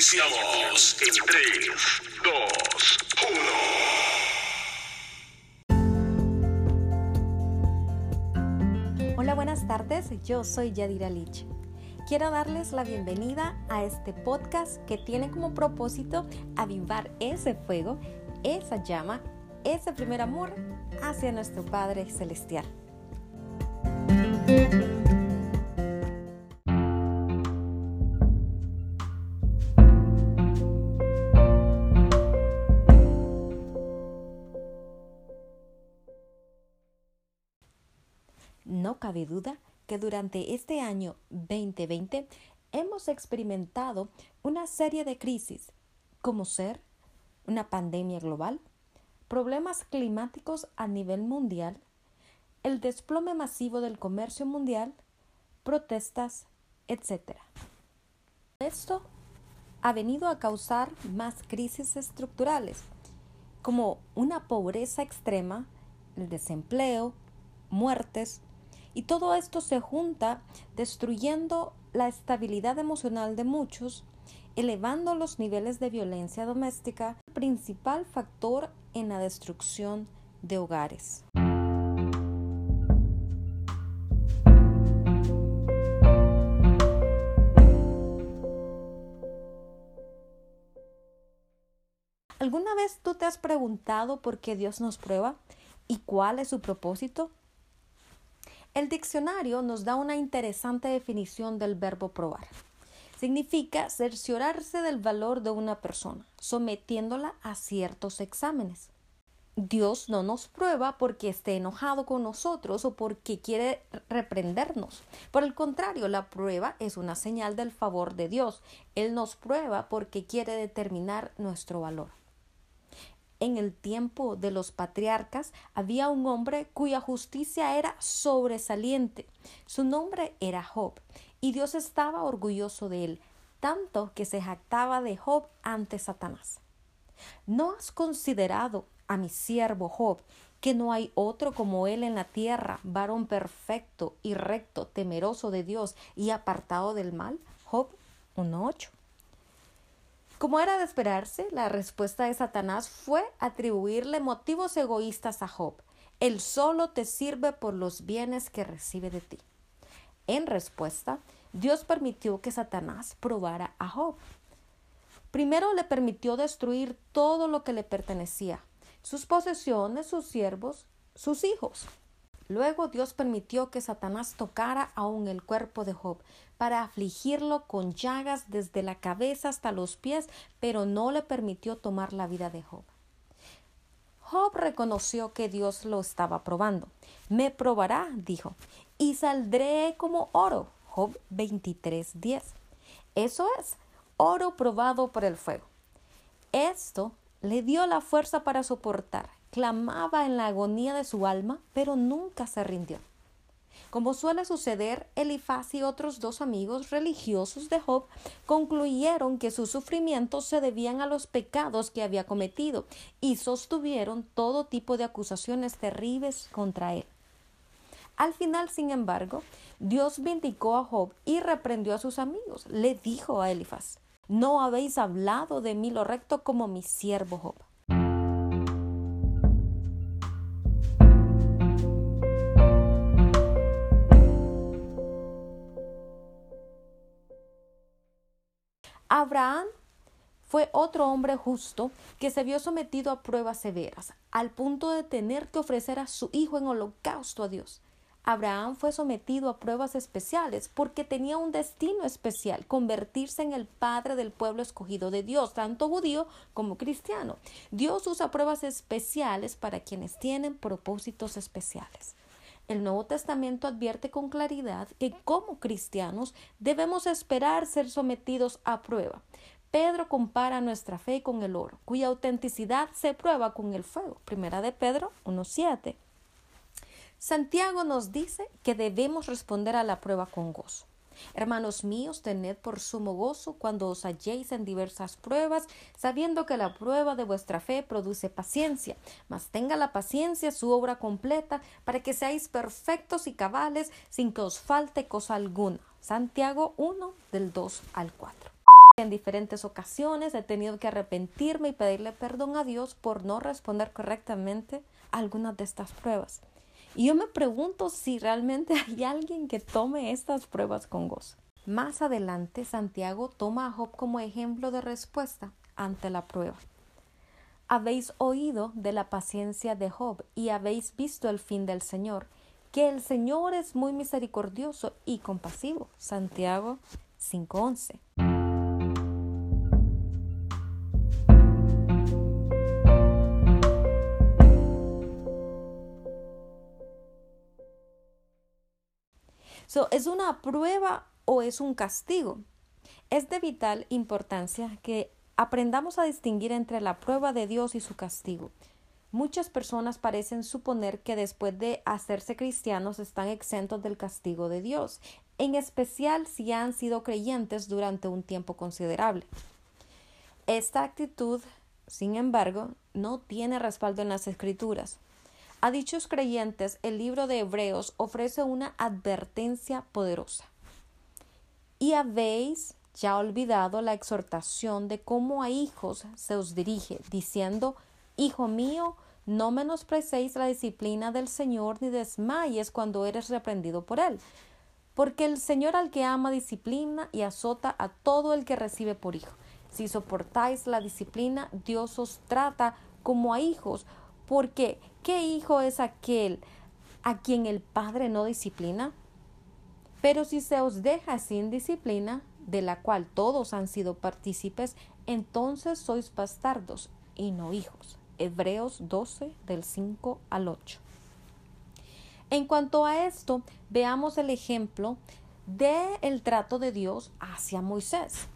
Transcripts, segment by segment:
Iniciamos en 3, 2, 1. Hola, buenas tardes. Yo soy Yadira Lich. Quiero darles la bienvenida a este podcast que tiene como propósito avivar ese fuego, esa llama, ese primer amor hacia nuestro Padre Celestial. Cabe duda que durante este año 2020 hemos experimentado una serie de crisis, como ser una pandemia global, problemas climáticos a nivel mundial, el desplome masivo del comercio mundial, protestas, etc. Esto ha venido a causar más crisis estructurales, como una pobreza extrema, el desempleo, muertes, y todo esto se junta destruyendo la estabilidad emocional de muchos, elevando los niveles de violencia doméstica, principal factor en la destrucción de hogares. ¿Alguna vez tú te has preguntado por qué Dios nos prueba y cuál es su propósito? El diccionario nos da una interesante definición del verbo probar. Significa cerciorarse del valor de una persona, sometiéndola a ciertos exámenes. Dios no nos prueba porque esté enojado con nosotros o porque quiere reprendernos. Por el contrario, la prueba es una señal del favor de Dios. Él nos prueba porque quiere determinar nuestro valor. En el tiempo de los patriarcas había un hombre cuya justicia era sobresaliente. Su nombre era Job, y Dios estaba orgulloso de él, tanto que se jactaba de Job ante Satanás. ¿No has considerado a mi siervo Job, que no hay otro como él en la tierra, varón perfecto y recto, temeroso de Dios y apartado del mal? Job 1.8. Como era de esperarse, la respuesta de Satanás fue atribuirle motivos egoístas a Job. Él solo te sirve por los bienes que recibe de ti. En respuesta, Dios permitió que Satanás probara a Job. Primero le permitió destruir todo lo que le pertenecía, sus posesiones, sus siervos, sus hijos. Luego Dios permitió que Satanás tocara aún el cuerpo de Job para afligirlo con llagas desde la cabeza hasta los pies, pero no le permitió tomar la vida de Job. Job reconoció que Dios lo estaba probando. Me probará, dijo, y saldré como oro. Job 23:10. Eso es, oro probado por el fuego. Esto le dio la fuerza para soportar clamaba en la agonía de su alma, pero nunca se rindió. Como suele suceder, Elifaz y otros dos amigos religiosos de Job concluyeron que sus sufrimientos se debían a los pecados que había cometido y sostuvieron todo tipo de acusaciones terribles contra él. Al final, sin embargo, Dios vindicó a Job y reprendió a sus amigos. Le dijo a Elifaz, no habéis hablado de mí lo recto como mi siervo Job. Abraham fue otro hombre justo que se vio sometido a pruebas severas, al punto de tener que ofrecer a su hijo en holocausto a Dios. Abraham fue sometido a pruebas especiales porque tenía un destino especial, convertirse en el padre del pueblo escogido de Dios, tanto judío como cristiano. Dios usa pruebas especiales para quienes tienen propósitos especiales. El Nuevo Testamento advierte con claridad que como cristianos debemos esperar ser sometidos a prueba. Pedro compara nuestra fe con el oro, cuya autenticidad se prueba con el fuego. Primera de Pedro 1.7. Santiago nos dice que debemos responder a la prueba con gozo. Hermanos míos, tened por sumo gozo cuando os halléis en diversas pruebas, sabiendo que la prueba de vuestra fe produce paciencia, mas tenga la paciencia su obra completa, para que seáis perfectos y cabales, sin que os falte cosa alguna. Santiago 1 del 2 al 4. En diferentes ocasiones he tenido que arrepentirme y pedirle perdón a Dios por no responder correctamente a algunas de estas pruebas. Y yo me pregunto si realmente hay alguien que tome estas pruebas con gozo. Más adelante, Santiago toma a Job como ejemplo de respuesta ante la prueba. Habéis oído de la paciencia de Job y habéis visto el fin del Señor, que el Señor es muy misericordioso y compasivo. Santiago 5:11. ¿Es una prueba o es un castigo? Es de vital importancia que aprendamos a distinguir entre la prueba de Dios y su castigo. Muchas personas parecen suponer que después de hacerse cristianos están exentos del castigo de Dios, en especial si han sido creyentes durante un tiempo considerable. Esta actitud, sin embargo, no tiene respaldo en las escrituras. A dichos creyentes, el libro de Hebreos ofrece una advertencia poderosa. Y habéis ya olvidado la exhortación de cómo a hijos se os dirige, diciendo, Hijo mío, no menosprecéis la disciplina del Señor ni desmayes cuando eres reprendido por él. Porque el Señor al que ama disciplina y azota a todo el que recibe por hijo. Si soportáis la disciplina, Dios os trata como a hijos, porque, ¿qué hijo es aquel a quien el Padre no disciplina? Pero si se os deja sin disciplina, de la cual todos han sido partícipes, entonces sois bastardos y no hijos. Hebreos 12 del 5 al 8. En cuanto a esto, veamos el ejemplo del el trato de Dios hacia Moisés.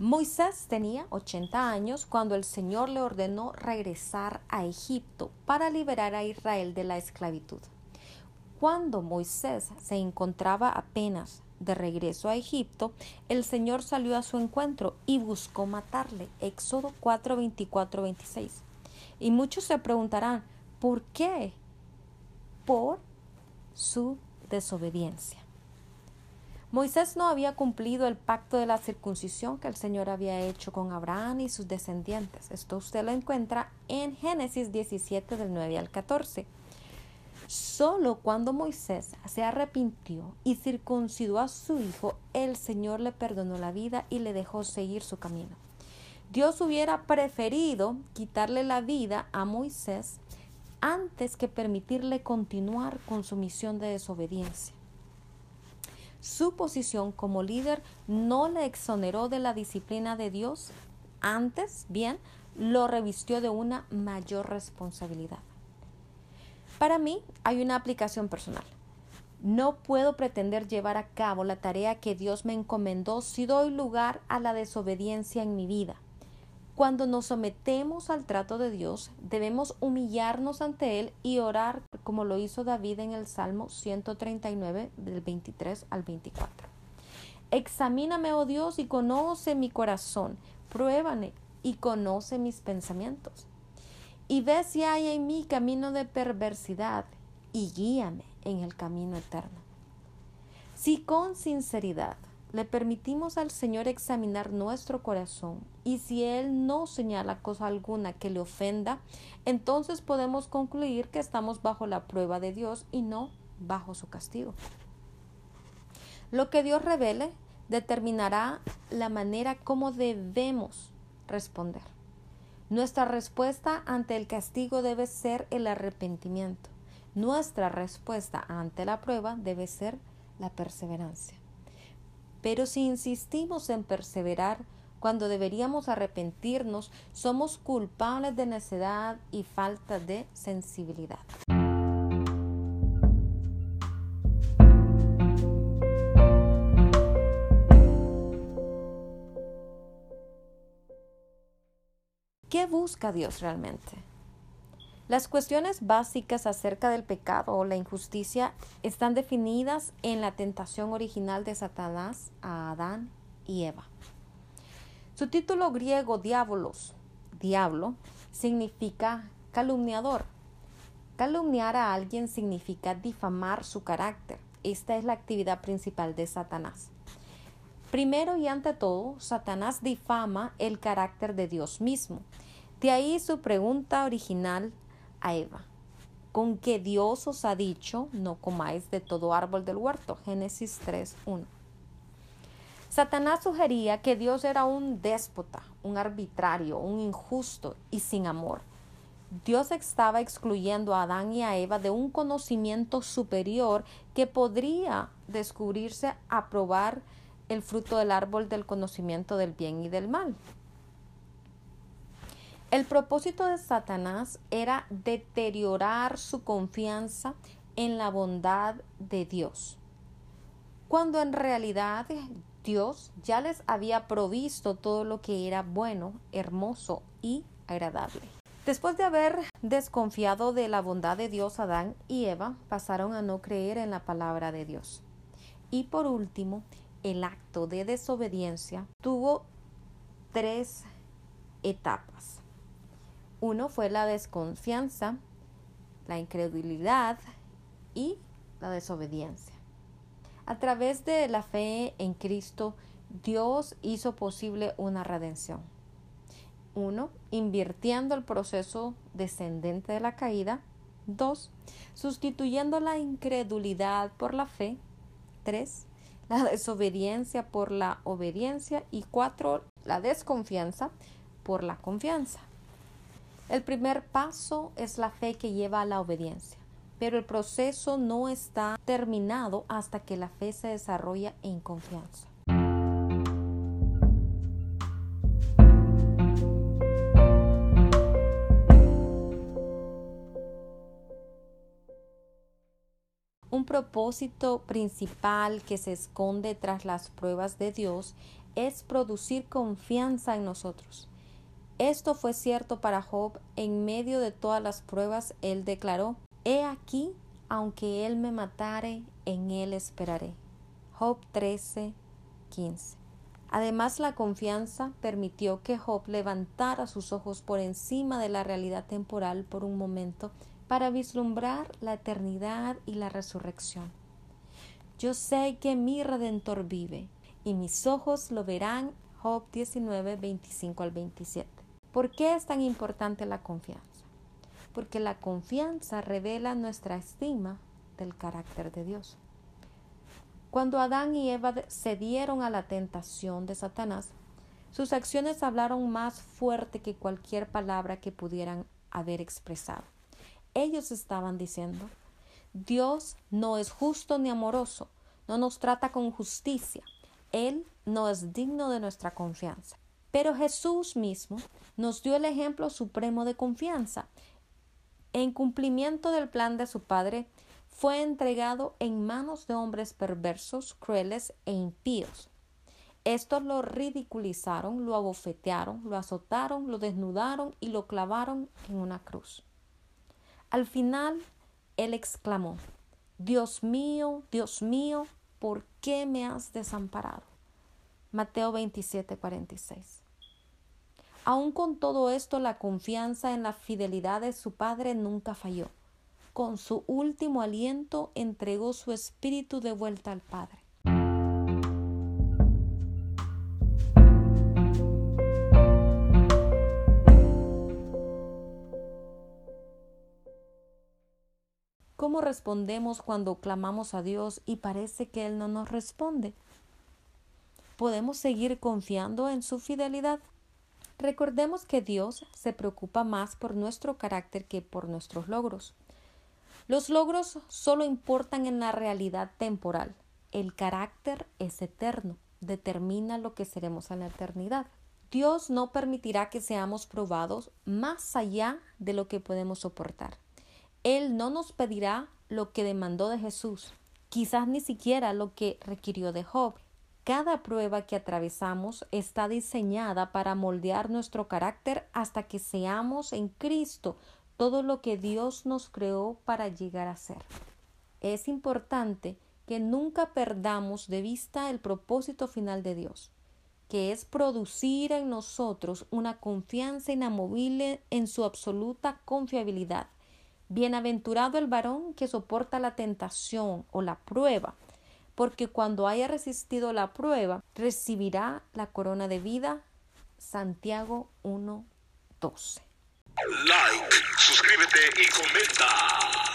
Moisés tenía 80 años cuando el Señor le ordenó regresar a Egipto para liberar a Israel de la esclavitud. Cuando Moisés se encontraba apenas de regreso a Egipto, el Señor salió a su encuentro y buscó matarle. Éxodo 4, 24, 26. Y muchos se preguntarán, ¿por qué? Por su desobediencia. Moisés no había cumplido el pacto de la circuncisión que el Señor había hecho con Abraham y sus descendientes. Esto usted lo encuentra en Génesis 17 del 9 al 14. Solo cuando Moisés se arrepintió y circuncidó a su hijo, el Señor le perdonó la vida y le dejó seguir su camino. Dios hubiera preferido quitarle la vida a Moisés antes que permitirle continuar con su misión de desobediencia. Su posición como líder no le exoneró de la disciplina de Dios, antes bien lo revistió de una mayor responsabilidad. Para mí hay una aplicación personal. No puedo pretender llevar a cabo la tarea que Dios me encomendó si doy lugar a la desobediencia en mi vida. Cuando nos sometemos al trato de Dios, debemos humillarnos ante Él y orar como lo hizo David en el Salmo 139 del 23 al 24. Examíname, oh Dios, y conoce mi corazón, pruébame y conoce mis pensamientos. Y ve si hay en mí camino de perversidad y guíame en el camino eterno. Si con sinceridad le permitimos al Señor examinar nuestro corazón y si Él no señala cosa alguna que le ofenda, entonces podemos concluir que estamos bajo la prueba de Dios y no bajo su castigo. Lo que Dios revele determinará la manera como debemos responder. Nuestra respuesta ante el castigo debe ser el arrepentimiento. Nuestra respuesta ante la prueba debe ser la perseverancia. Pero si insistimos en perseverar cuando deberíamos arrepentirnos, somos culpables de necedad y falta de sensibilidad. ¿Qué busca Dios realmente? Las cuestiones básicas acerca del pecado o la injusticia están definidas en la tentación original de Satanás a Adán y Eva. Su título griego diabolos, diablo, significa calumniador. Calumniar a alguien significa difamar su carácter. Esta es la actividad principal de Satanás. Primero y ante todo, Satanás difama el carácter de Dios mismo. De ahí su pregunta original a Eva. ¿Con qué Dios os ha dicho no comáis de todo árbol del huerto? Génesis 3.1. Satanás sugería que Dios era un déspota, un arbitrario, un injusto y sin amor. Dios estaba excluyendo a Adán y a Eva de un conocimiento superior que podría descubrirse a probar el fruto del árbol del conocimiento del bien y del mal. El propósito de Satanás era deteriorar su confianza en la bondad de Dios, cuando en realidad Dios ya les había provisto todo lo que era bueno, hermoso y agradable. Después de haber desconfiado de la bondad de Dios, Adán y Eva pasaron a no creer en la palabra de Dios. Y por último, el acto de desobediencia tuvo tres etapas. Uno fue la desconfianza, la incredulidad y la desobediencia. A través de la fe en Cristo, Dios hizo posible una redención. Uno, invirtiendo el proceso descendente de la caída. Dos, sustituyendo la incredulidad por la fe. Tres, la desobediencia por la obediencia y cuatro, la desconfianza por la confianza. El primer paso es la fe que lleva a la obediencia, pero el proceso no está terminado hasta que la fe se desarrolla en confianza. Un propósito principal que se esconde tras las pruebas de Dios es producir confianza en nosotros. Esto fue cierto para Job. En medio de todas las pruebas, él declaró, He aquí, aunque él me matare, en él esperaré. Job 13, 15. Además, la confianza permitió que Job levantara sus ojos por encima de la realidad temporal por un momento para vislumbrar la eternidad y la resurrección. Yo sé que mi Redentor vive, y mis ojos lo verán. Job 19, 25 al 27. ¿Por qué es tan importante la confianza? Porque la confianza revela nuestra estima del carácter de Dios. Cuando Adán y Eva cedieron a la tentación de Satanás, sus acciones hablaron más fuerte que cualquier palabra que pudieran haber expresado. Ellos estaban diciendo, Dios no es justo ni amoroso, no nos trata con justicia, Él no es digno de nuestra confianza. Pero Jesús mismo nos dio el ejemplo supremo de confianza. En cumplimiento del plan de su Padre, fue entregado en manos de hombres perversos, crueles e impíos. Estos lo ridiculizaron, lo abofetearon, lo azotaron, lo desnudaron y lo clavaron en una cruz. Al final, él exclamó, Dios mío, Dios mío, ¿por qué me has desamparado? Mateo 27, 46. Aun con todo esto, la confianza en la fidelidad de su Padre nunca falló. Con su último aliento entregó su espíritu de vuelta al Padre. ¿Cómo respondemos cuando clamamos a Dios y parece que Él no nos responde? ¿Podemos seguir confiando en su fidelidad? Recordemos que Dios se preocupa más por nuestro carácter que por nuestros logros. Los logros solo importan en la realidad temporal. El carácter es eterno, determina lo que seremos en la eternidad. Dios no permitirá que seamos probados más allá de lo que podemos soportar. Él no nos pedirá lo que demandó de Jesús, quizás ni siquiera lo que requirió de Job. Cada prueba que atravesamos está diseñada para moldear nuestro carácter hasta que seamos en Cristo todo lo que Dios nos creó para llegar a ser. Es importante que nunca perdamos de vista el propósito final de Dios, que es producir en nosotros una confianza inamovible en su absoluta confiabilidad Bienaventurado el varón que soporta la tentación o la prueba, porque cuando haya resistido la prueba, recibirá la corona de vida. Santiago 1:12. Like, suscríbete y comenta.